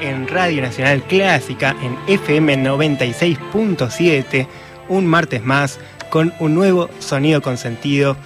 En Radio Nacional Clásica en FM 96.7, un martes más con un nuevo sonido con sentido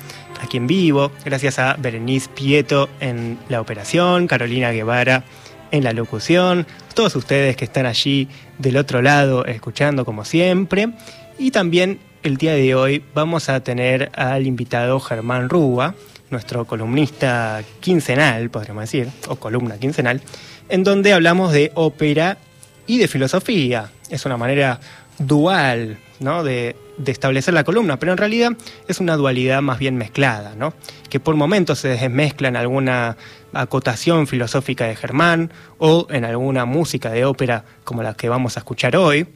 aquí en vivo, gracias a Berenice Pieto en la operación, Carolina Guevara en la locución, todos ustedes que están allí del otro lado escuchando como siempre, y también el día de hoy vamos a tener al invitado Germán Rúa, nuestro columnista quincenal, podríamos decir, o columna quincenal, en donde hablamos de ópera y de filosofía. Es una manera dual ¿no? de, establecer la columna, pero en realidad es una dualidad más bien mezclada, ¿no? que por momentos se desmezcla en alguna acotación filosófica de Germán o en alguna música de ópera como la que vamos a escuchar hoy.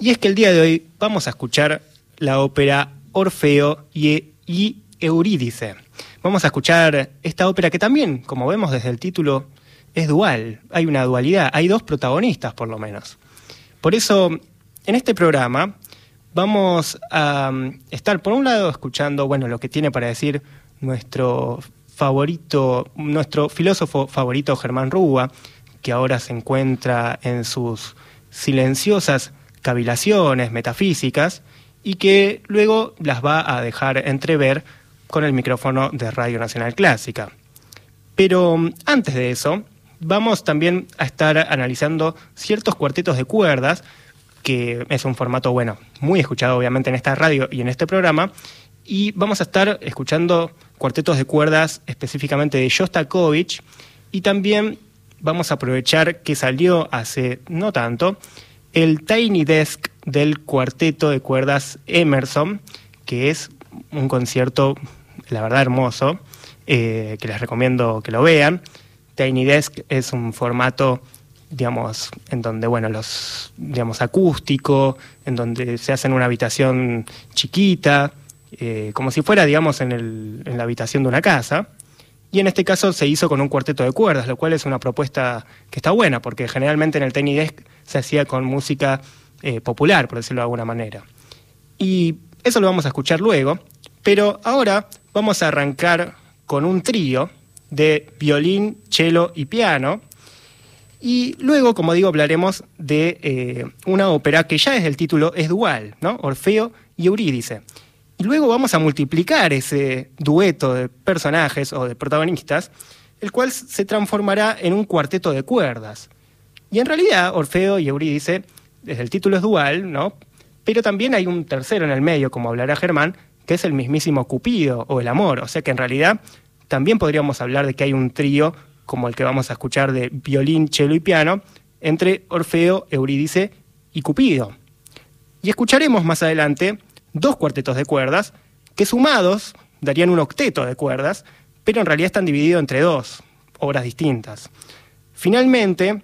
Y es que el día de hoy vamos a escuchar la ópera Orfeo y, y Eurídice. Vamos a escuchar esta ópera que también, como vemos desde el título, es dual. Hay una dualidad, hay dos protagonistas por lo menos. Por eso, en este programa vamos a um, estar por un lado escuchando, bueno, lo que tiene para decir nuestro favorito, nuestro filósofo favorito Germán Rúa, que ahora se encuentra en sus silenciosas cavilaciones metafísicas y que luego las va a dejar entrever con el micrófono de Radio Nacional Clásica. Pero um, antes de eso, vamos también a estar analizando ciertos cuartetos de cuerdas, que es un formato, bueno, muy escuchado obviamente en esta radio y en este programa, y vamos a estar escuchando cuartetos de cuerdas específicamente de Shostakovich, y también vamos a aprovechar que salió hace no tanto el Tiny Desk del cuarteto de cuerdas Emerson, que es un concierto, la verdad, hermoso, eh, que les recomiendo que lo vean. Tiny Desk es un formato, digamos, en donde, bueno, los, digamos, acústico, en donde se hace en una habitación chiquita, eh, como si fuera, digamos, en, el, en la habitación de una casa. Y en este caso se hizo con un cuarteto de cuerdas, lo cual es una propuesta que está buena, porque generalmente en el Tiny Desk se hacía con música eh, popular, por decirlo de alguna manera. Y eso lo vamos a escuchar luego, pero ahora vamos a arrancar con un trío de violín, cello y piano. Y luego, como digo, hablaremos de eh, una ópera que ya desde el título es dual, ¿no? Orfeo y Eurídice. Y luego vamos a multiplicar ese dueto de personajes o de protagonistas, el cual se transformará en un cuarteto de cuerdas. Y en realidad, Orfeo y Eurídice, desde el título es dual, ¿no? Pero también hay un tercero en el medio, como hablará Germán, que es el mismísimo Cupido o el amor. O sea que en realidad también podríamos hablar de que hay un trío, como el que vamos a escuchar de violín, cello y piano, entre Orfeo, Eurídice y Cupido. Y escucharemos más adelante dos cuartetos de cuerdas que sumados darían un octeto de cuerdas, pero en realidad están divididos entre dos obras distintas. Finalmente,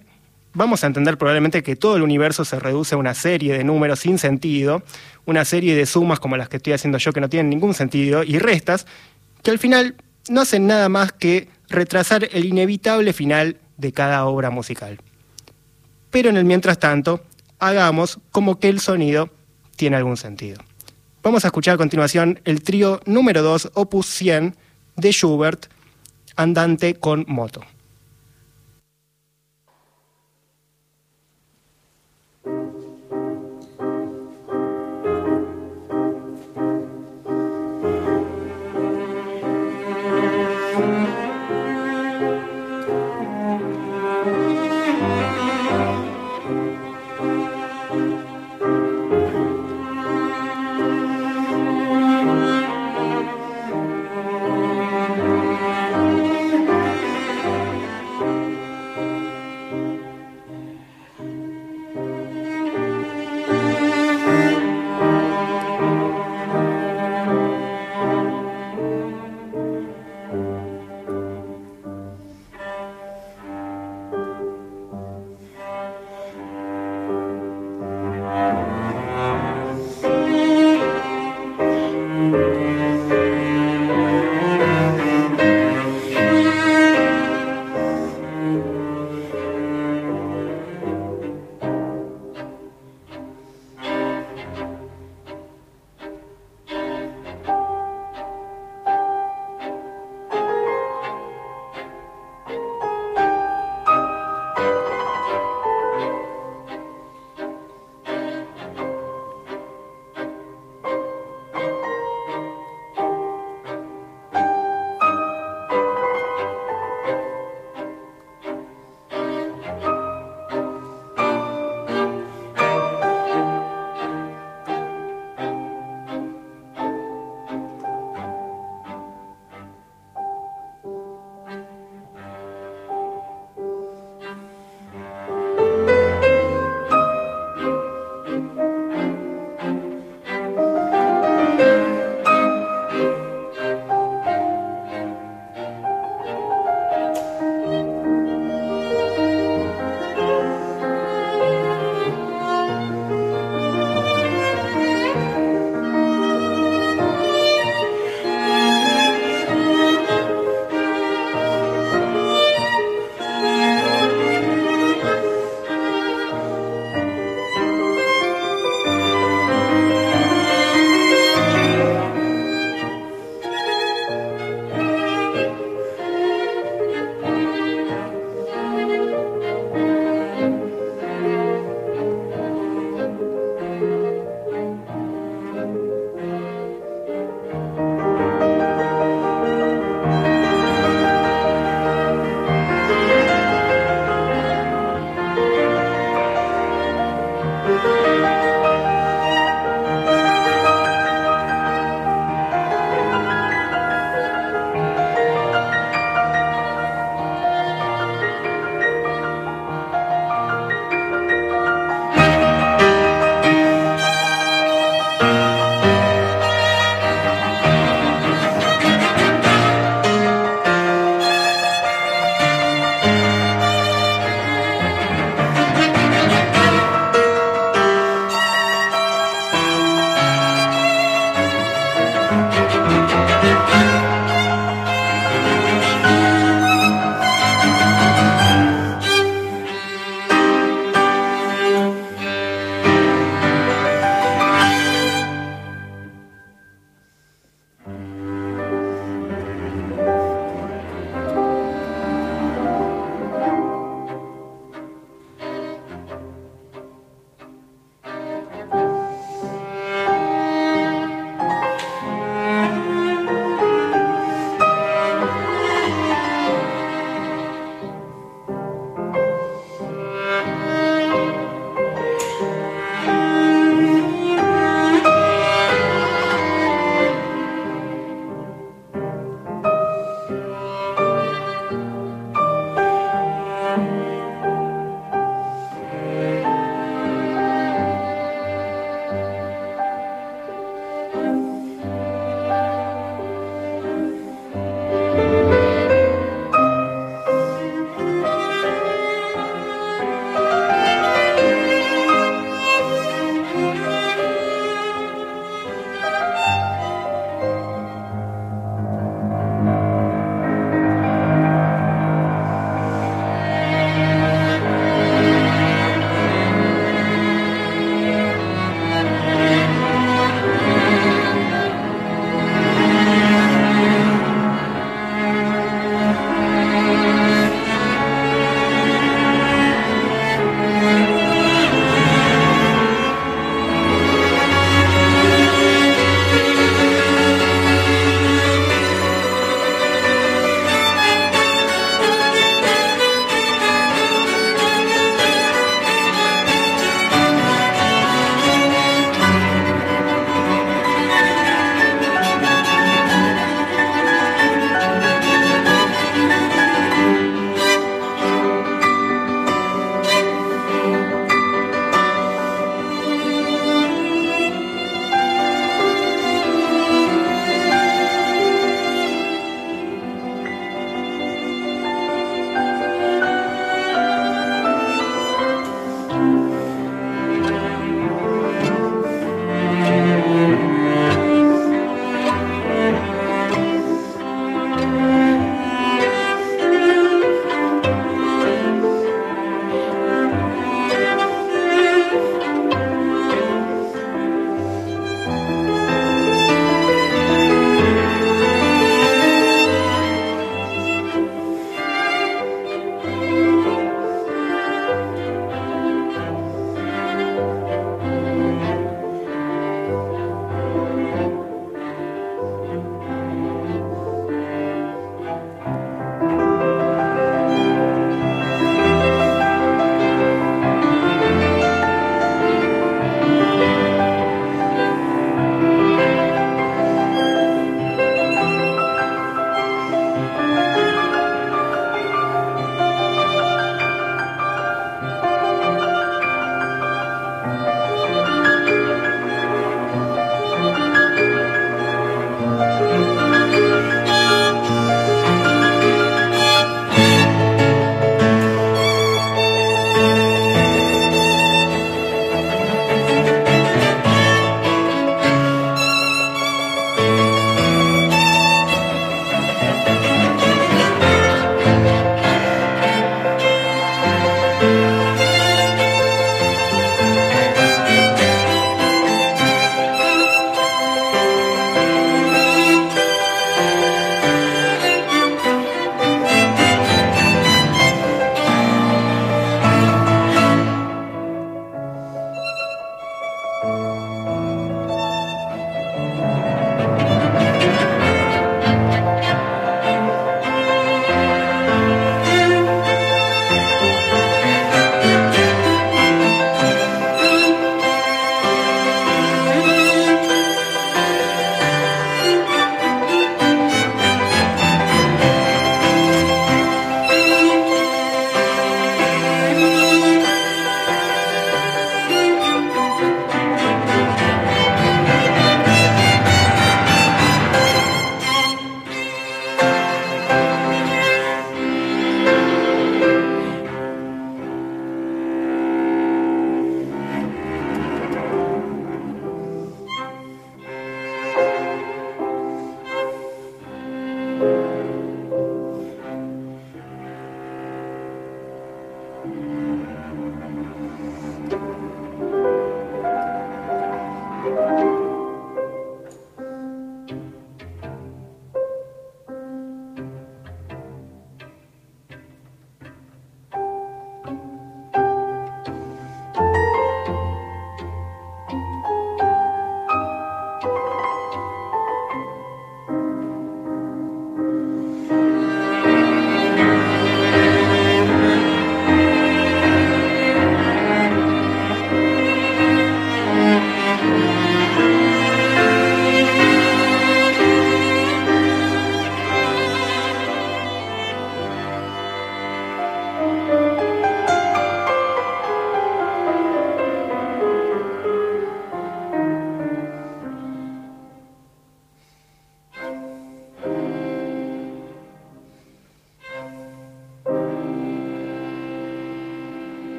vamos a entender probablemente que todo el universo se reduce a una serie de números sin sentido, una serie de sumas como las que estoy haciendo yo que no tienen ningún sentido, y restas que al final no hacen nada más que retrasar el inevitable final de cada obra musical. Pero en el mientras tanto, hagamos como que el sonido tiene algún sentido. Vamos a escuchar a continuación el trío número 2, opus 100, de Schubert, Andante con moto.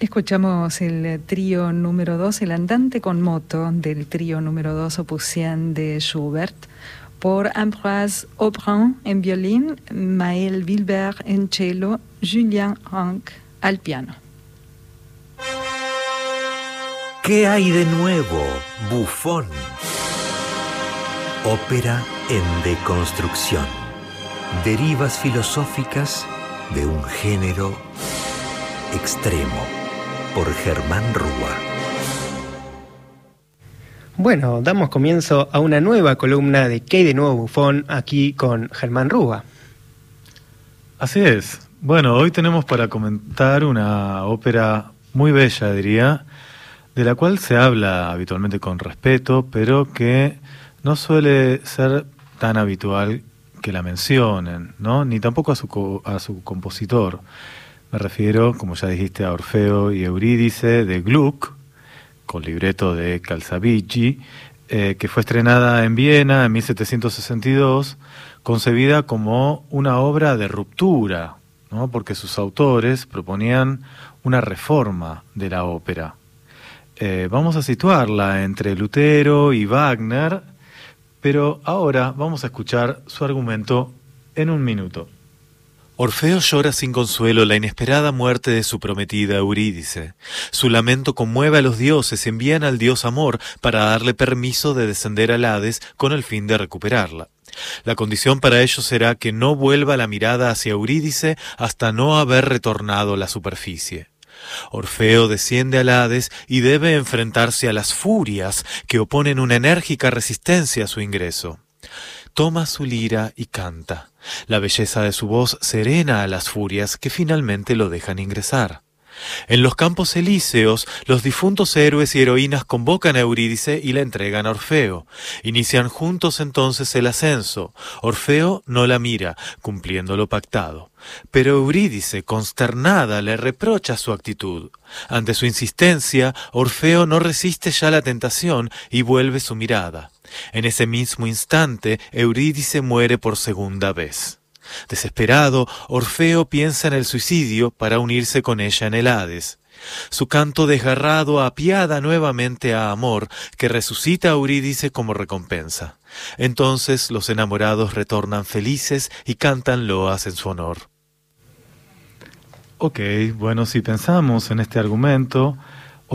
Escuchamos el trío número 2, el andante con moto del trío número 2 Opus 100 de Schubert, por Ambroise Aubrin en violín, Maël Wilberg en cello, Julien Rank al piano. ¿Qué hay de nuevo, bufón? Ópera en deconstrucción. Derivas filosóficas de un género extremo por Germán Rúa. Bueno, damos comienzo a una nueva columna de ¿Qué de nuevo bufón? aquí con Germán Rúa. Así es. Bueno, hoy tenemos para comentar una ópera muy bella, diría, de la cual se habla habitualmente con respeto, pero que no suele ser tan habitual que la mencionen, ¿no? Ni tampoco a su, a su compositor. Me refiero, como ya dijiste, a Orfeo y Eurídice de Gluck, con libreto de Calzabigi, eh, que fue estrenada en Viena en 1762, concebida como una obra de ruptura, ¿no? porque sus autores proponían una reforma de la ópera. Eh, vamos a situarla entre Lutero y Wagner, pero ahora vamos a escuchar su argumento en un minuto. Orfeo llora sin consuelo la inesperada muerte de su prometida Eurídice. Su lamento conmueve a los dioses, envían al dios Amor para darle permiso de descender al Hades con el fin de recuperarla. La condición para ello será que no vuelva la mirada hacia Eurídice hasta no haber retornado a la superficie. Orfeo desciende al Hades y debe enfrentarse a las furias que oponen una enérgica resistencia a su ingreso toma su lira y canta. La belleza de su voz serena a las furias que finalmente lo dejan ingresar. En los campos elíseos, los difuntos héroes y heroínas convocan a Eurídice y la entregan a Orfeo. Inician juntos entonces el ascenso. Orfeo no la mira, cumpliendo lo pactado. Pero Eurídice, consternada, le reprocha su actitud. Ante su insistencia, Orfeo no resiste ya la tentación y vuelve su mirada. En ese mismo instante, Eurídice muere por segunda vez. Desesperado, Orfeo piensa en el suicidio para unirse con ella en el Hades. Su canto desgarrado apiada nuevamente a Amor, que resucita a Eurídice como recompensa. Entonces los enamorados retornan felices y cantan loas en su honor. Ok, bueno, si pensamos en este argumento,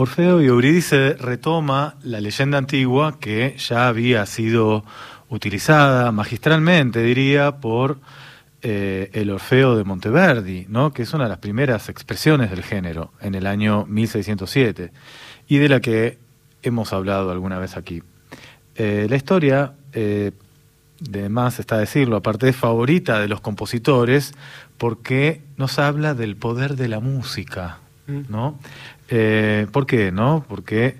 Orfeo y Eurídice retoma la leyenda antigua que ya había sido utilizada magistralmente, diría, por eh, el Orfeo de Monteverdi, ¿no? que es una de las primeras expresiones del género en el año 1607 y de la que hemos hablado alguna vez aquí. Eh, la historia, eh, de más está decirlo, aparte es favorita de los compositores porque nos habla del poder de la música, ¿no? Eh, ¿Por qué? No? Porque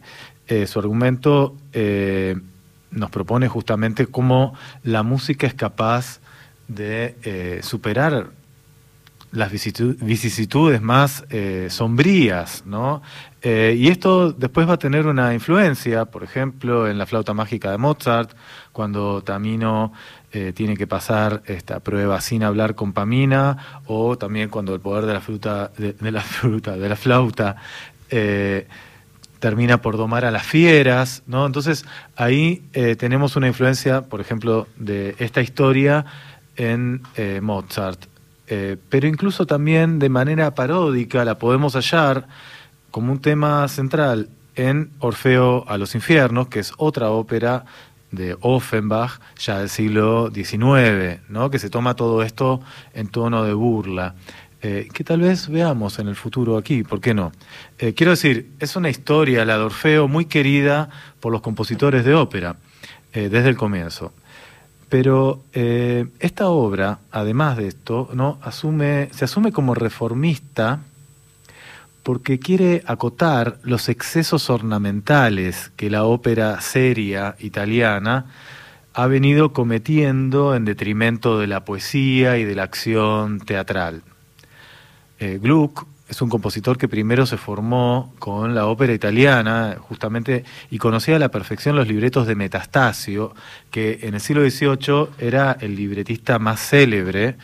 eh, su argumento eh, nos propone justamente cómo la música es capaz de superar las vicisitudes más sombrías, ¿no? y esto después va a tener una influencia, por ejemplo, en la flauta mágica de Mozart, cuando Tamino tiene que pasar esta prueba sin hablar con Pamina, o también cuando el poder de la fruta, de la fruta, de la flauta eh, termina por domar a las fieras, ¿no? Entonces ahí eh, tenemos una influencia, por ejemplo, de esta historia en eh, Mozart. eh, pero incluso también de manera paródica la podemos hallar como un tema central en Orfeo a los infiernos, que es otra ópera de Offenbach, ya del siglo XIX, ¿no? que se toma todo esto en tono de burla. Eh, que tal vez veamos en el futuro aquí, ¿por qué no? Eh, quiero decir, es una historia, la de Orfeo, muy querida por los compositores de ópera, eh, desde el comienzo. Pero esta obra, además de esto, ¿no? asume, se asume como reformista porque quiere acotar los excesos ornamentales que la ópera seria italiana ha venido cometiendo en detrimento de la poesía y de la acción teatral. Eh, Gluck es un compositor que primero se formó con la ópera italiana, justamente, y conocía a la perfección los libretos de Metastasio, que en el siglo XVIII era el libretista más célebre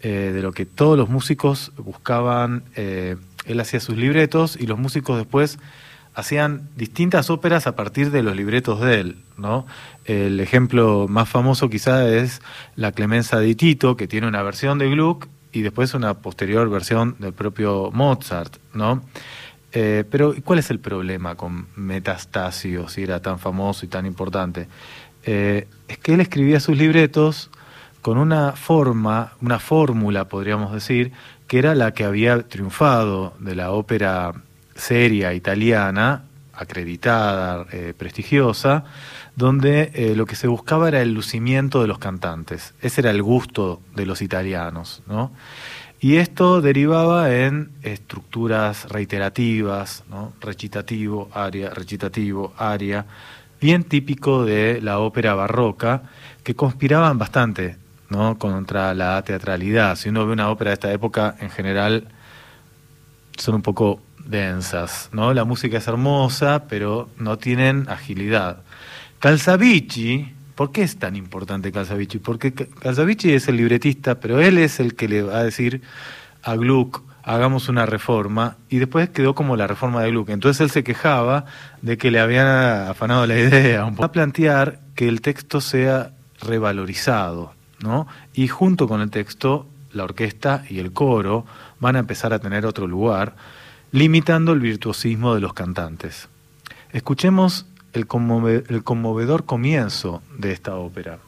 eh, de lo que todos los músicos buscaban eh, él hacía sus libretos y los músicos después hacían distintas óperas a partir de los libretos de él, ¿no? El ejemplo más famoso quizá es La Clemenza de Tito, que tiene una versión de Gluck y después una posterior versión del propio Mozart, ¿no? Eh, pero ¿cuál es el problema con Metastasio, si era tan famoso y tan importante? Es que él escribía sus libretos con una forma, una fórmula, podríamos decir, que era la que había triunfado de la ópera seria italiana, acreditada, eh, prestigiosa, donde eh, lo que se buscaba era el lucimiento de los cantantes. Ese era el gusto de los italianos, ¿no? Y esto derivaba en estructuras reiterativas, recitativo, aria, recitativo, aria, bien típico de la ópera barroca, que conspiraban bastante ¿no? contra la teatralidad. Si uno ve una ópera de esta época, en general son un poco densas, ¿no? La música es hermosa, pero no tienen agilidad. Calzavici, ¿por qué es tan importante Calzavici? Porque Calzavici es el libretista, pero él es el que le va a decir a Gluck, hagamos una reforma, y después quedó como la reforma de Gluck. Entonces él se quejaba de que le habían afanado la idea. Va a plantear que el texto sea revalorizado, y junto con el texto, la orquesta y el coro van a empezar a tener otro lugar, limitando el virtuosismo de los cantantes. Escuchemos el, conmovedor comienzo de esta ópera.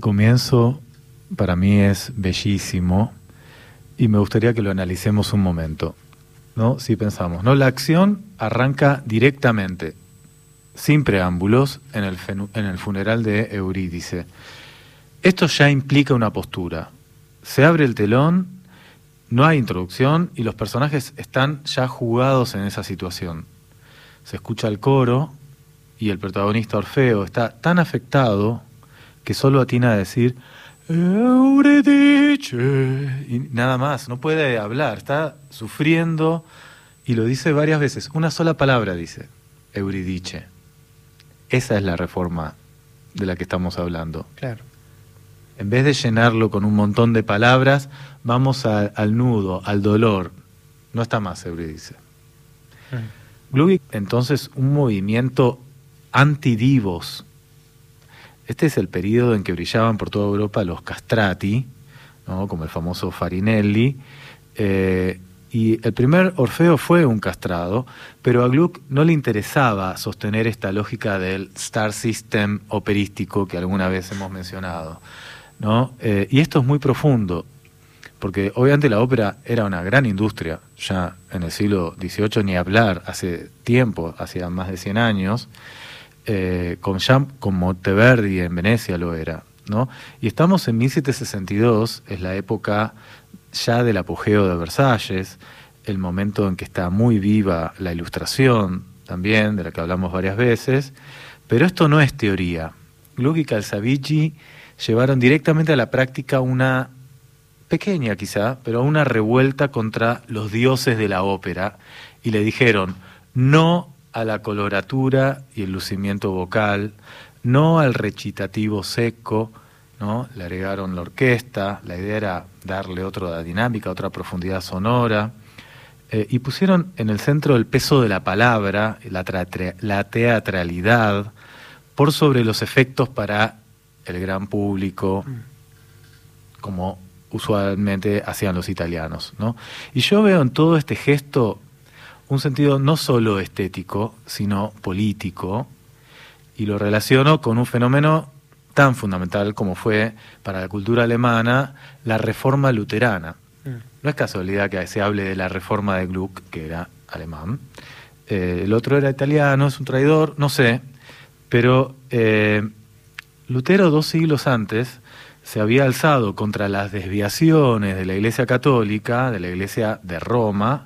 Comienzo para mí es bellísimo y me gustaría que lo analicemos un momento. ¿no? Si pensamos, ¿no? La acción arranca directamente, sin preámbulos, en el, en el funeral de Eurídice. Esto ya implica una postura. Se abre el telón, no hay introducción y los personajes están ya jugados en esa situación. Se escucha el coro y el protagonista Orfeo está tan afectado que solo atina a decir Euridice y nada más, no puede hablar, está sufriendo y lo dice varias veces, una sola palabra dice, Euridice. Esa es la reforma de la que estamos hablando. Claro. En vez de llenarlo con un montón de palabras, vamos al nudo, al dolor. No está más, Euridice. Mm. entonces, un movimiento antidivos este es el periodo en que brillaban por toda Europa los castrati, ¿no? como el famoso Farinelli. Eh, y el primer Orfeo fue un castrado, pero a Gluck no le interesaba sostener esta lógica del star system operístico que alguna vez hemos mencionado. ¿no? Eh, y esto es muy profundo, porque obviamente la ópera era una gran industria, ya en el siglo XVIII ni hablar, hace tiempo, hacía más de 100 años, eh, con, Monteverdi en Venecia lo era, ¿no? Y estamos en 1762, es la época ya del apogeo de Versalles, el momento en que está muy viva la ilustración también, de la que hablamos varias veces, pero esto no es teoría. Gluck y Calzavicci llevaron directamente a la práctica una pequeña quizá, pero una revuelta contra los dioses de la ópera y le dijeron, no a la coloratura y el lucimiento vocal, no al recitativo seco, ¿no? Le agregaron la orquesta, la idea era darle otra dinámica, otra profundidad sonora, eh, y pusieron en el centro el peso de la palabra, la, la teatralidad, por sobre los efectos para el gran público, como usualmente hacían los italianos. ¿no? Y yo veo en todo este gesto un sentido no solo estético, sino político, y lo relaciono con un fenómeno tan fundamental como fue para la cultura alemana la reforma luterana. Mm. No es casualidad que se hable de la reforma de Gluck, que era alemán. Eh, el otro era italiano, es un traidor, no sé, pero eh, Lutero dos siglos antes se había alzado contra las desviaciones de la Iglesia Católica, de la Iglesia de Roma,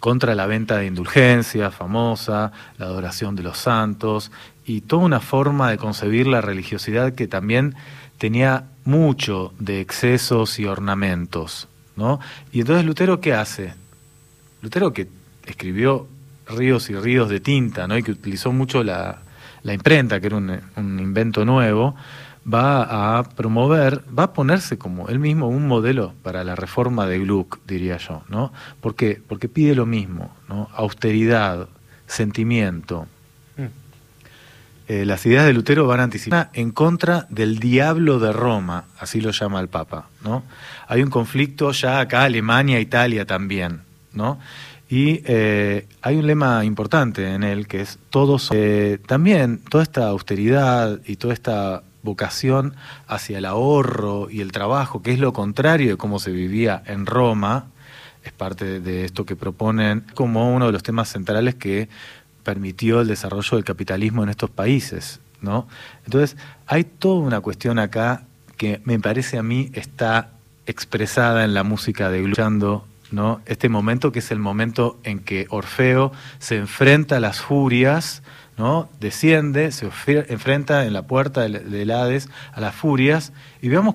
contra la venta de indulgencias famosa, la adoración de los santos y toda una forma de concebir la religiosidad que también tenía mucho de excesos y ornamentos. ¿no? Y entonces Lutero, ¿qué hace? Lutero que escribió ríos y ríos de tinta ¿no? y que utilizó mucho la, imprenta, que era un, un invento nuevo, va a promover, va a ponerse como él mismo un modelo para la reforma de Gluck, diría yo, ¿no? ¿Por qué? Porque pide lo mismo, ¿no? Austeridad, sentimiento. Mm. Eh, las ideas de Lutero van a anticipar en contra del diablo de Roma, así lo llama el Papa, ¿no? Hay un conflicto ya acá, Alemania, Italia también, ¿no? Y eh, hay un lema importante en él que es todos. Eh, también toda esta austeridad y toda esta vocación hacia el ahorro y el trabajo, que es lo contrario de cómo se vivía en Roma, es parte de esto que proponen como uno de los temas centrales que permitió el desarrollo del capitalismo en estos países. ¿no? Entonces, hay toda una cuestión acá que me parece a mí está expresada en la música de Gluchando, ¿no? Este momento que es el momento en que Orfeo se enfrenta a las furias ¿no? Desciende, se enfrenta en la puerta del, Hades a las furias y veamos...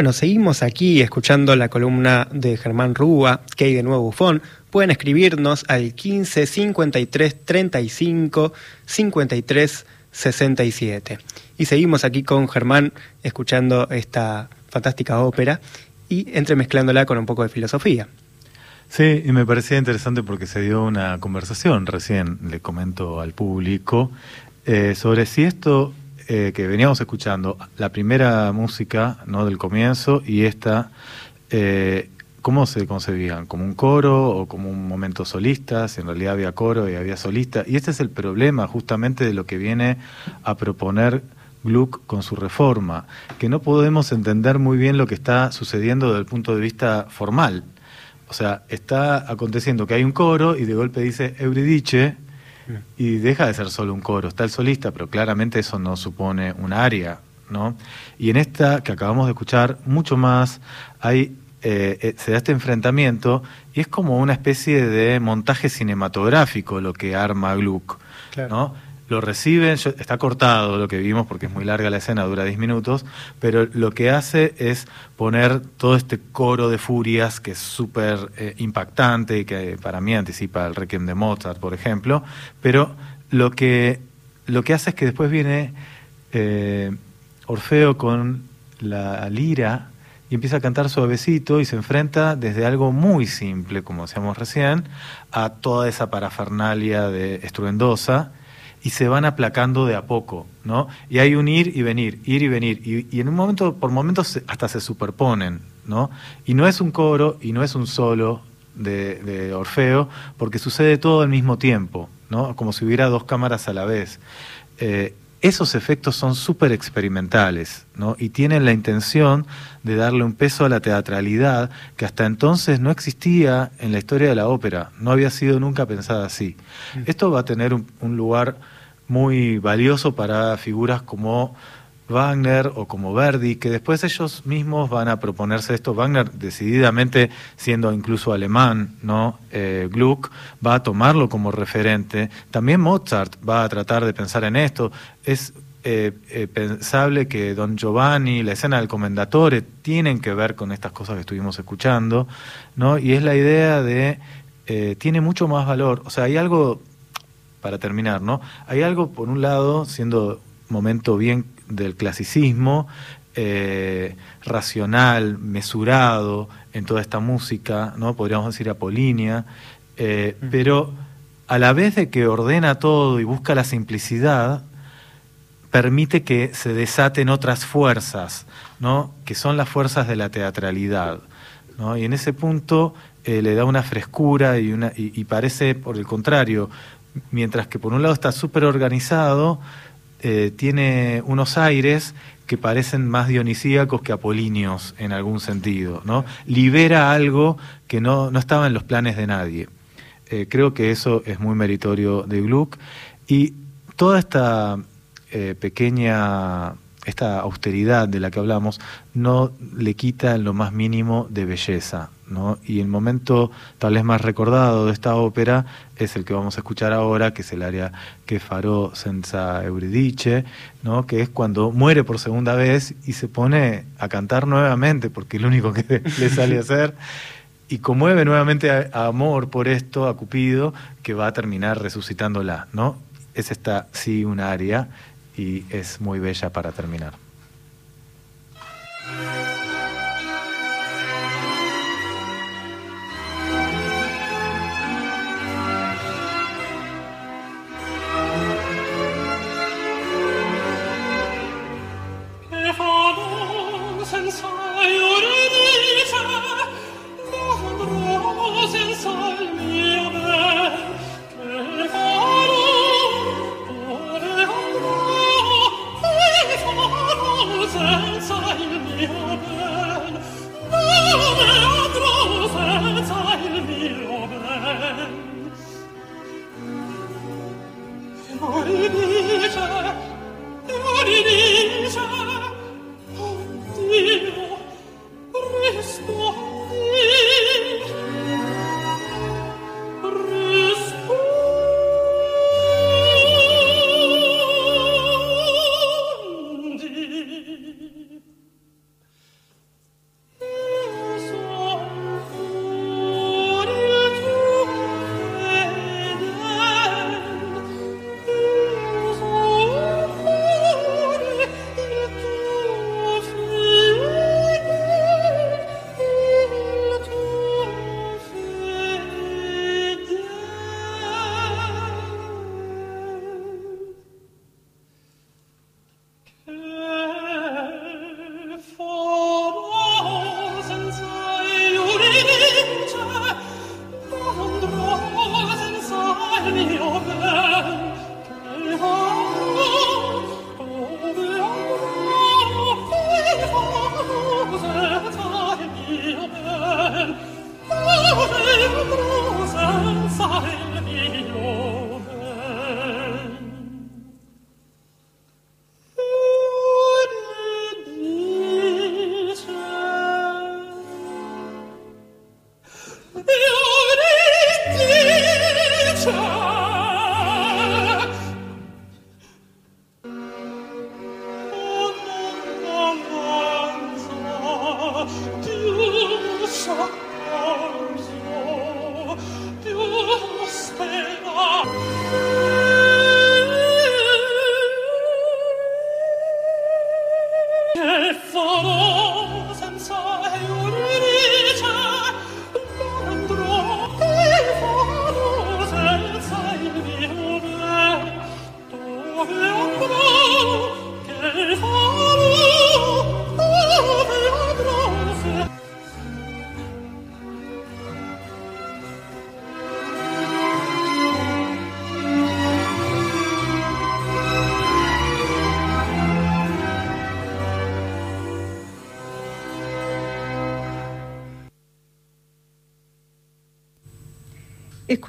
Bueno, seguimos aquí escuchando la columna de Germán Rúa, que hay de nuevo bufón. Pueden escribirnos al 15 53 35 53 67. Y seguimos aquí con Germán escuchando esta fantástica ópera y entremezclándola con un poco de filosofía. Sí, y me parecía interesante porque se dio una conversación recién, le comento al público, eh, sobre si esto eh, que veníamos escuchando, la primera música ¿no? del comienzo y esta, eh, ¿cómo se concebían? ¿Como un coro o como un momento solista? Si en realidad había coro y había solista. Y este es el problema justamente de lo que viene a proponer Gluck con su reforma, que no podemos entender muy bien lo que está sucediendo desde el punto de vista formal. O sea, está aconteciendo que hay un coro y de golpe dice Euridice, y deja de ser solo un coro, está el solista, pero claramente eso no supone un área, ¿no? Y en esta que acabamos de escuchar, mucho más, hay, eh, eh, se da este enfrentamiento y es como una especie de montaje cinematográfico lo que arma Gluck, ¿no? Lo reciben, está cortado lo que vimos porque es muy larga la escena, dura 10 minutos, pero lo que hace es poner todo este coro de furias que es súper eh, impactante y que para mí anticipa el Requiem de Mozart, por ejemplo, pero lo que, lo que hace es que después viene eh, Orfeo con la lira y empieza a cantar suavecito y se enfrenta desde algo muy simple, como decíamos recién, a toda esa parafernalia de estruendosa y se van aplacando de a poco, ¿no? Y hay un ir y venir, ir y venir, y, en un momento, por momentos hasta se superponen, ¿no? Y no es un coro y no es un solo de, Orfeo, porque sucede todo al mismo tiempo, ¿no? Como si hubiera dos cámaras a la vez. Eh, esos efectos son súper experimentales ¿no? y tienen la intención de darle un peso a la teatralidad que hasta entonces no existía en la historia de la ópera, no había sido nunca pensada así. Mm. Esto va a tener un, un lugar muy valioso para figuras como Wagner o como Verdi, que después ellos mismos van a proponerse esto. Wagner, decididamente, siendo incluso alemán, ¿no? Eh, Gluck va a tomarlo como referente. También Mozart va a tratar de pensar en esto. Es eh, eh, pensable que Don Giovanni, la escena del Comendatore, tienen que ver con estas cosas que estuvimos escuchando, ¿no? Y es la idea de. tiene mucho más valor. O sea, hay algo. Para terminar, ¿no? Hay algo, por un lado, siendo momento bien del clasicismo, eh, racional, mesurado en toda esta música, ¿no? podríamos decir apolínea, eh, pero a la vez de que ordena todo y busca la simplicidad, permite que se desaten otras fuerzas, ¿no? que son las fuerzas de la teatralidad. ¿no? Y en ese punto eh, le da una frescura y, una, y parece, por el contrario, mientras que por un lado está súper organizado, eh, tiene unos aires que parecen más dionisíacos que apolíneos en algún sentido, ¿no? Libera algo que no, estaba en los planes de nadie. Eh, creo que eso es muy meritorio de Gluck y toda esta eh, pequeña esta austeridad de la que hablamos no le quita lo más mínimo de belleza. ¿no? Y el momento tal vez más recordado de esta ópera es el que vamos a escuchar ahora, que es el área que faró senza Euridice, ¿no? que es cuando muere por segunda vez y se pone a cantar nuevamente, porque es lo único que le sale a hacer y conmueve nuevamente a, amor por esto, a Cupido, que va a terminar resucitándola, ¿no? Es esta sí un área y es muy bella para terminar. Christ.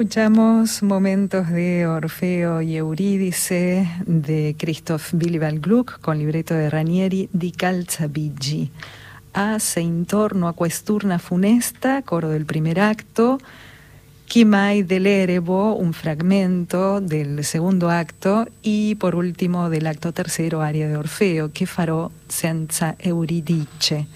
Escuchamos momentos de Orfeo y Eurídice de Christoph Willibald Gluck con libreto de Ranieri di Calzabigi. Hace intorno a Questurna Funesta, coro del primer acto. Chimay del Erebo, un fragmento del segundo acto. Y por último del acto tercero, aria de Orfeo, que farò senza Euridice.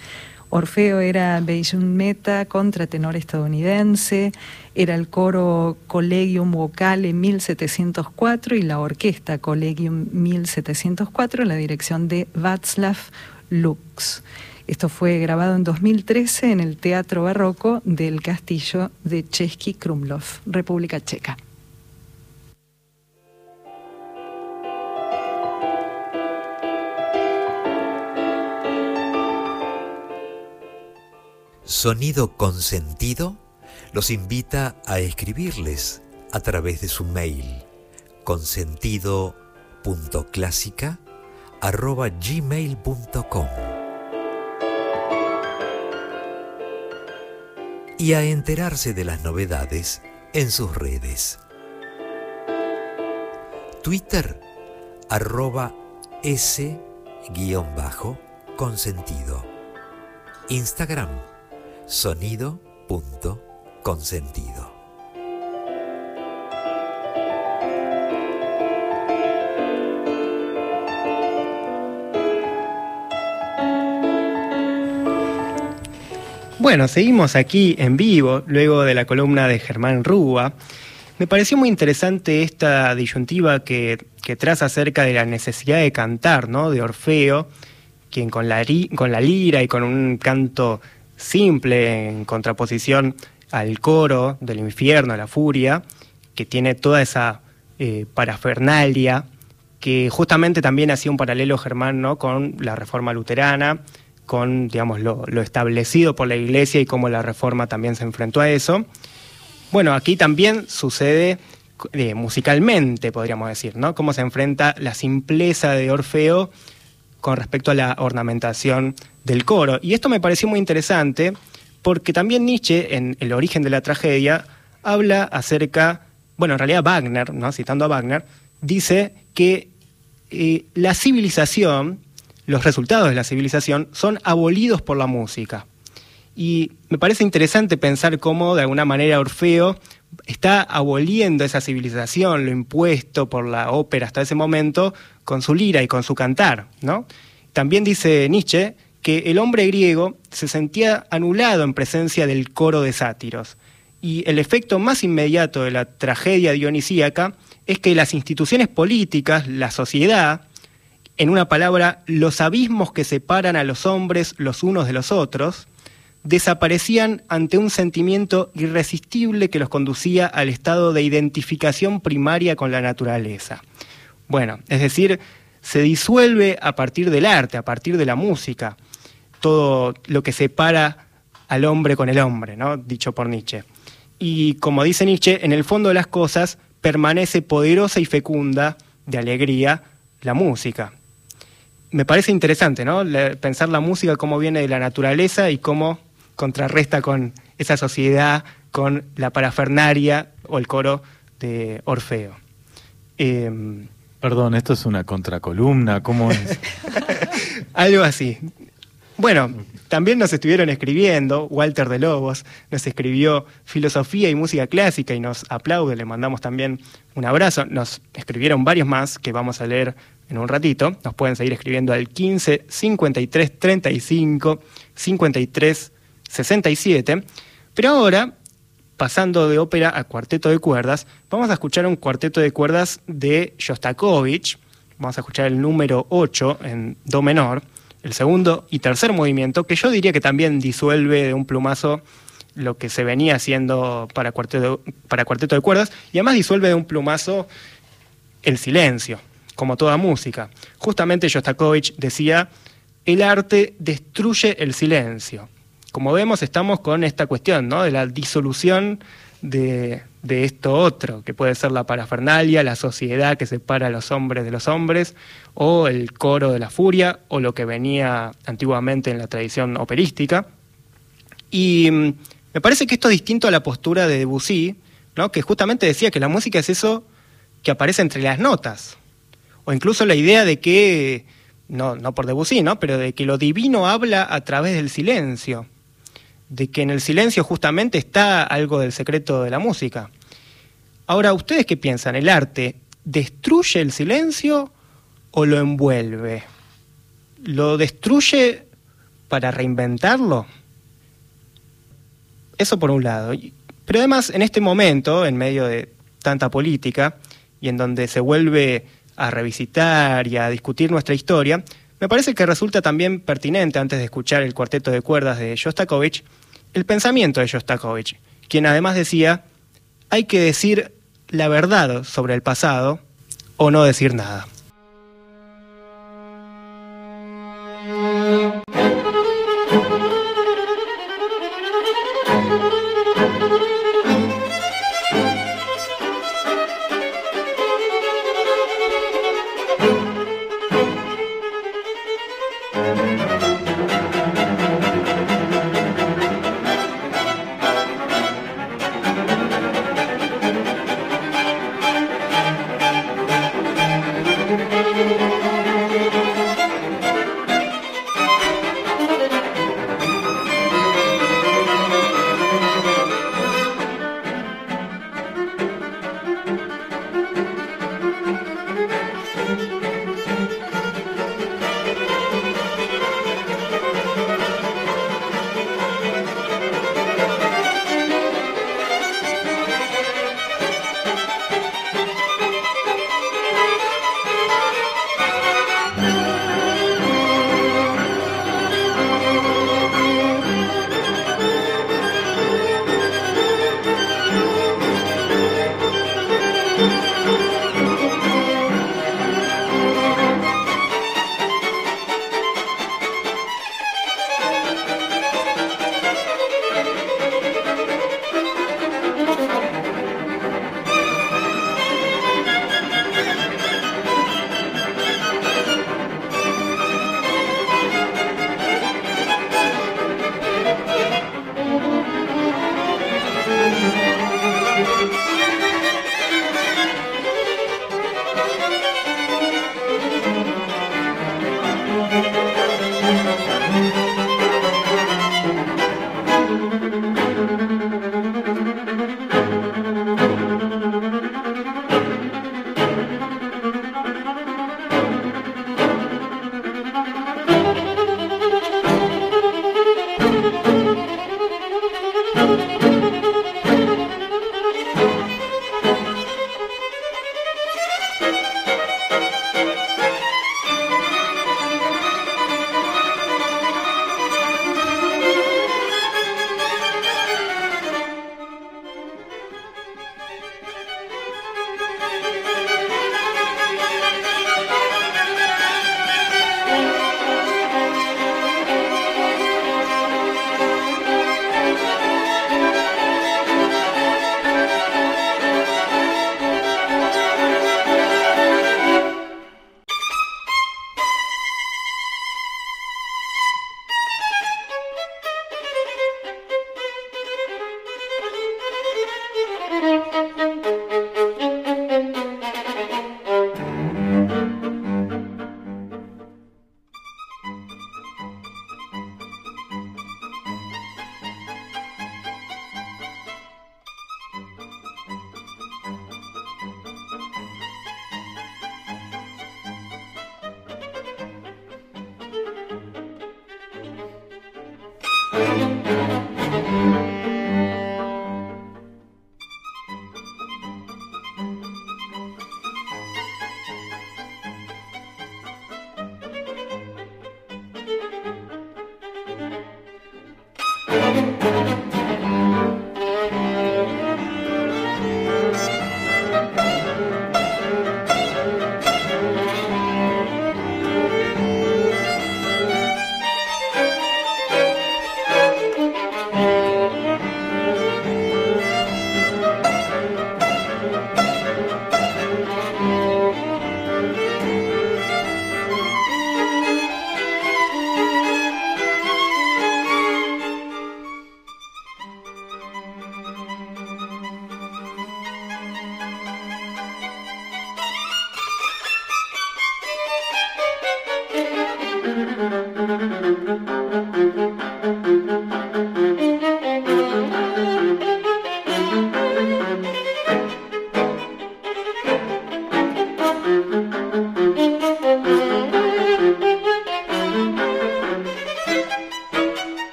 Orfeo era un Meta, contratenor estadounidense, era el coro Collegium Vocale 1704 y la orquesta Collegium 1704 en la dirección de Václav Lux. Esto fue grabado en 2013 en el Teatro Barroco del Castillo de Chesky Krumlov, República Checa. Sonido Consentido los invita a escribirles a través de su mail consentido.clásica.gmail.com y a enterarse de las novedades en sus redes. Twitter arroba S guion bajo consentido. Instagram sonido punto consentido. Bueno, seguimos aquí en vivo, luego de la columna de Germán Rúa. Me pareció muy interesante esta disyuntiva que, traza acerca de la necesidad de cantar, ¿no? De Orfeo, quien con la, con la lira y con un canto simple en contraposición al coro del infierno, la furia, que tiene toda esa eh, parafernalia, que justamente también hacía un paralelo Germán ¿no? con la reforma luterana, con digamos, lo, establecido por la Iglesia y cómo la Reforma también se enfrentó a eso. Bueno, aquí también sucede eh, musicalmente, podríamos decir, ¿no? Cómo se enfrenta la simpleza de Orfeo con respecto a la ornamentación del coro. Y esto me pareció muy interesante porque también Nietzsche, en El origen de la tragedia, habla acerca, bueno, en realidad Wagner, ¿no? citando a Wagner, dice que eh, la civilización los resultados de la civilización son abolidos por la música. Y me parece interesante pensar cómo de alguna manera Orfeo está aboliendo esa civilización, lo impuesto por la ópera hasta ese momento, con su lira y con su cantar. ¿no? También dice Nietzsche que el hombre griego se sentía anulado en presencia del coro de sátiros. Y el efecto más inmediato de la tragedia dionisíaca es que las instituciones políticas, la sociedad, en una palabra, los abismos que separan a los hombres los unos de los otros, desaparecían ante un sentimiento irresistible que los conducía al estado de identificación primaria con la naturaleza. Bueno, es decir, se disuelve a partir del arte, a partir de la música, todo lo que separa al hombre con el hombre, ¿no? dicho por Nietzsche. Y como dice Nietzsche, en el fondo de las cosas permanece poderosa y fecunda de alegría la música me parece interesante, ¿no? pensar la música cómo viene de la naturaleza y cómo contrarresta con esa sociedad, con la parafernaria o el coro de Orfeo. Em, Perdón, esto es una contracolumna, ¿cómo es? Algo así. Bueno, también nos estuvieron escribiendo, Walter de Lobos nos escribió filosofía y música clásica y nos aplaude, le mandamos también un abrazo. Nos escribieron varios más que vamos a leer en un ratito. Nos pueden seguir escribiendo al 15 53 35 53 67. Pero ahora, pasando de ópera a cuarteto de cuerdas, vamos a escuchar un cuarteto de cuerdas de Shostakovich. Vamos a escuchar el número 8 en Do menor, el segundo y tercer movimiento, que yo diría que también disuelve de un plumazo lo que se venía haciendo para cuarteto, para cuarteto de cuerdas, y además disuelve de un plumazo el silencio, como toda música. Justamente Shostakovich decía, el arte destruye el silencio. Como vemos, estamos con esta cuestión ¿no? de la disolución de, esto otro, que puede ser la parafernalia, la sociedad que separa a los hombres de los hombres, o el coro de la furia, o lo que venía antiguamente en la tradición operística. Y mm, me parece que esto es distinto a la postura de Debussy, ¿no? que justamente decía que la música es eso que aparece entre las notas o incluso la idea de que, no, no por Debussy, ¿no? pero de que lo divino habla a través del silencio, de que en el silencio justamente está algo del secreto de la música. Ahora, ¿ustedes qué piensan? ¿El arte destruye el silencio o lo envuelve? ¿Lo destruye para reinventarlo? Eso por un lado. Pero además, en este momento, en medio de tanta política, y en donde se vuelve a revisitar y a discutir nuestra historia, me parece que resulta también pertinente, antes de escuchar el cuarteto de cuerdas de Shostakovich, el pensamiento de Shostakovich, quien además decía, hay que decir la verdad sobre el pasado o no decir nada.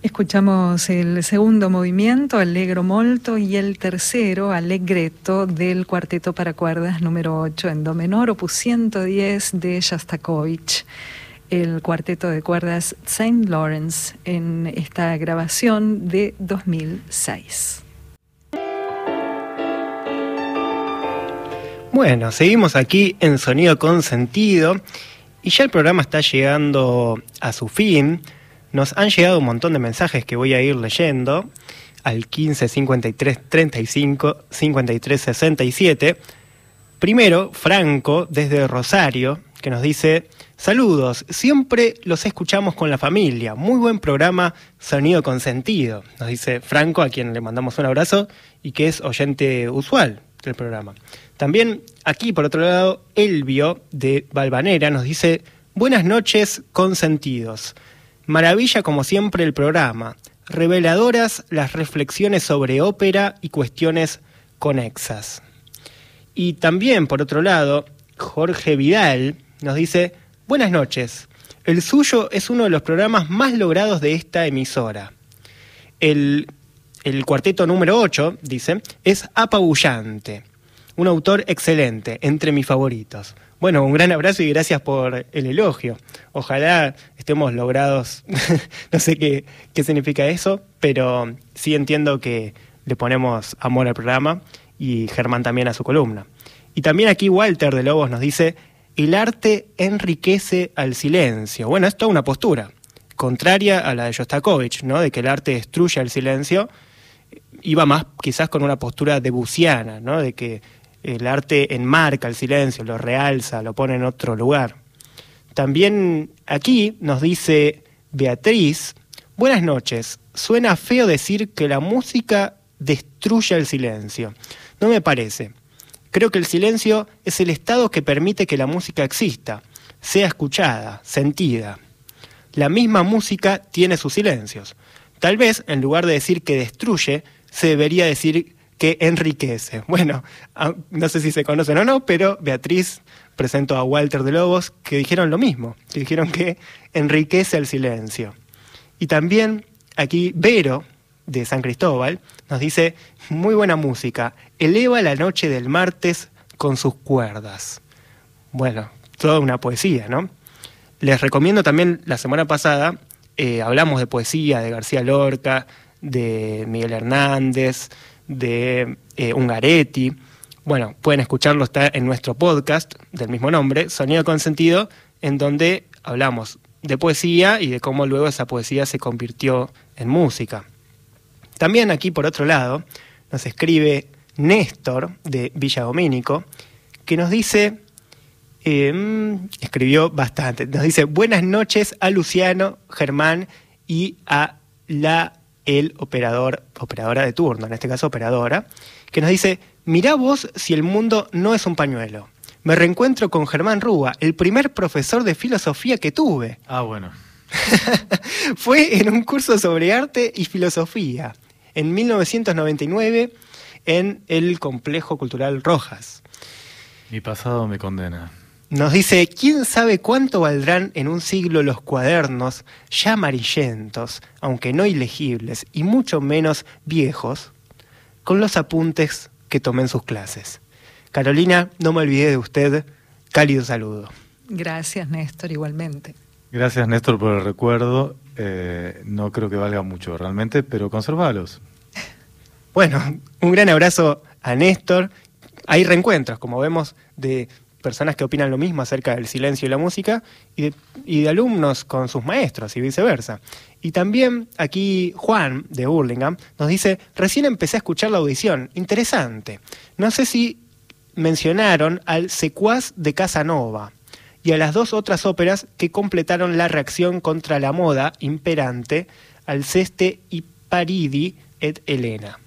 Escuchamos el segundo movimiento, Allegro Molto, y el tercero, Allegretto, del cuarteto para cuerdas número 8 en Do menor, opus 110 de Shostakovich, el cuarteto de cuerdas Saint Lawrence, en esta grabación de 2006. Bueno, seguimos aquí en Sonido con Sentido y ya el programa está llegando a su fin. Nos han llegado un montón de mensajes que voy a ir leyendo al 15 53 35 53 67. Primero, Franco, desde Rosario, que nos dice: Saludos, siempre los escuchamos con la familia. Muy buen programa, Sonido con Sentido. Nos dice Franco, a quien le mandamos un abrazo y que es oyente usual del programa. También aquí, por otro lado, Elvio de Valvanera nos dice: Buenas noches, consentidos. Maravilla como siempre el programa, reveladoras las reflexiones sobre ópera y cuestiones conexas. Y también, por otro lado, Jorge Vidal nos dice, buenas noches, el suyo es uno de los programas más logrados de esta emisora. El, el cuarteto número 8, dice, es apabullante, un autor excelente, entre mis favoritos. Bueno, un gran abrazo y gracias por el elogio. Ojalá estemos logrados, no sé qué, qué significa eso, pero sí entiendo que le ponemos amor al programa y Germán también a su columna. Y también aquí Walter de Lobos nos dice, el arte enriquece al silencio. Bueno, esto es una postura, contraria a la de Shostakovich, ¿no? de que el arte destruye al silencio, iba más quizás con una postura debusiana, ¿no? de que el arte enmarca el silencio, lo realza, lo pone en otro lugar. También aquí nos dice Beatriz, buenas noches, suena feo decir que la música destruye el silencio. No me parece. Creo que el silencio es el estado que permite que la música exista, sea escuchada, sentida. La misma música tiene sus silencios. Tal vez, en lugar de decir que destruye, se debería decir que enriquece. Bueno, no sé si se conocen o no, pero Beatriz presentó a Walter de Lobos que dijeron lo mismo, que dijeron que enriquece el silencio. Y también aquí Vero, de San Cristóbal, nos dice, muy buena música, eleva la noche del martes con sus cuerdas. Bueno, toda una poesía, ¿no? Les recomiendo también, la semana pasada eh, hablamos de poesía, de García Lorca, de Miguel Hernández, de eh, Ungaretti. Bueno, pueden escucharlo, está en nuestro podcast del mismo nombre, Sonido con Sentido, en donde hablamos de poesía y de cómo luego esa poesía se convirtió en música. También aquí, por otro lado, nos escribe Néstor de Villa Domínico, que nos dice, mm, escribió bastante, nos dice, buenas noches a Luciano, Germán y a la el operador, operadora de turno, en este caso operadora, que nos dice, mirá vos si el mundo no es un pañuelo. Me reencuentro con Germán Rúa, el primer profesor de filosofía que tuve. Ah, bueno. Fue en un curso sobre arte y filosofía, en 1999, en el Complejo Cultural Rojas. Mi pasado me condena. Nos dice, ¿quién sabe cuánto valdrán en un siglo los cuadernos ya amarillentos, aunque no ilegibles, y mucho menos viejos, con los apuntes que tomé en sus clases? Carolina, no me olvidé de usted. Cálido saludo. Gracias, Néstor, igualmente. Gracias, Néstor, por el recuerdo. Eh, no creo que valga mucho realmente, pero conservalos. Bueno, un gran abrazo a Néstor. Hay reencuentros, como vemos, de personas que opinan lo mismo acerca del silencio y la música, y de, alumnos con sus maestros y viceversa. Y también aquí Juan de Burlingame nos dice, recién empecé a escuchar la audición, interesante. No sé si mencionaron al secuaz de Casanova y a las dos otras óperas que completaron la reacción contra la moda imperante, Alceste y Paridi et Helena.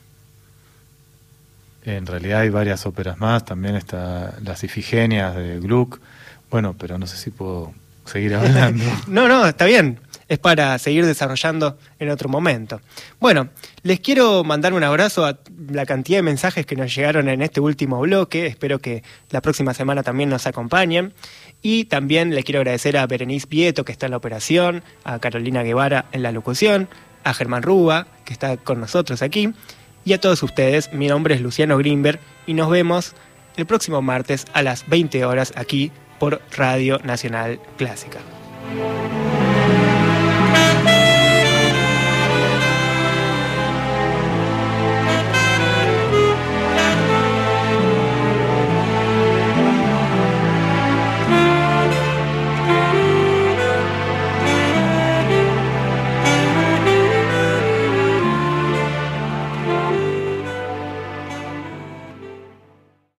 En realidad hay varias óperas más, también está Las Ifigenias de Gluck. Bueno, pero no sé si puedo seguir hablando. no, no, está bien. Es para seguir desarrollando en otro momento. Bueno, les quiero mandar un abrazo a la cantidad de mensajes que nos llegaron en este último bloque. Espero que la próxima semana también nos acompañen. Y también le quiero agradecer a Berenice Pieto, que está en la operación, a Carolina Guevara en la locución, a Germán Rúa, que está con nosotros aquí, y a todos ustedes. Mi nombre es Luciano Greenberg y nos vemos el próximo martes a las 20 horas aquí por Radio Nacional Clásica.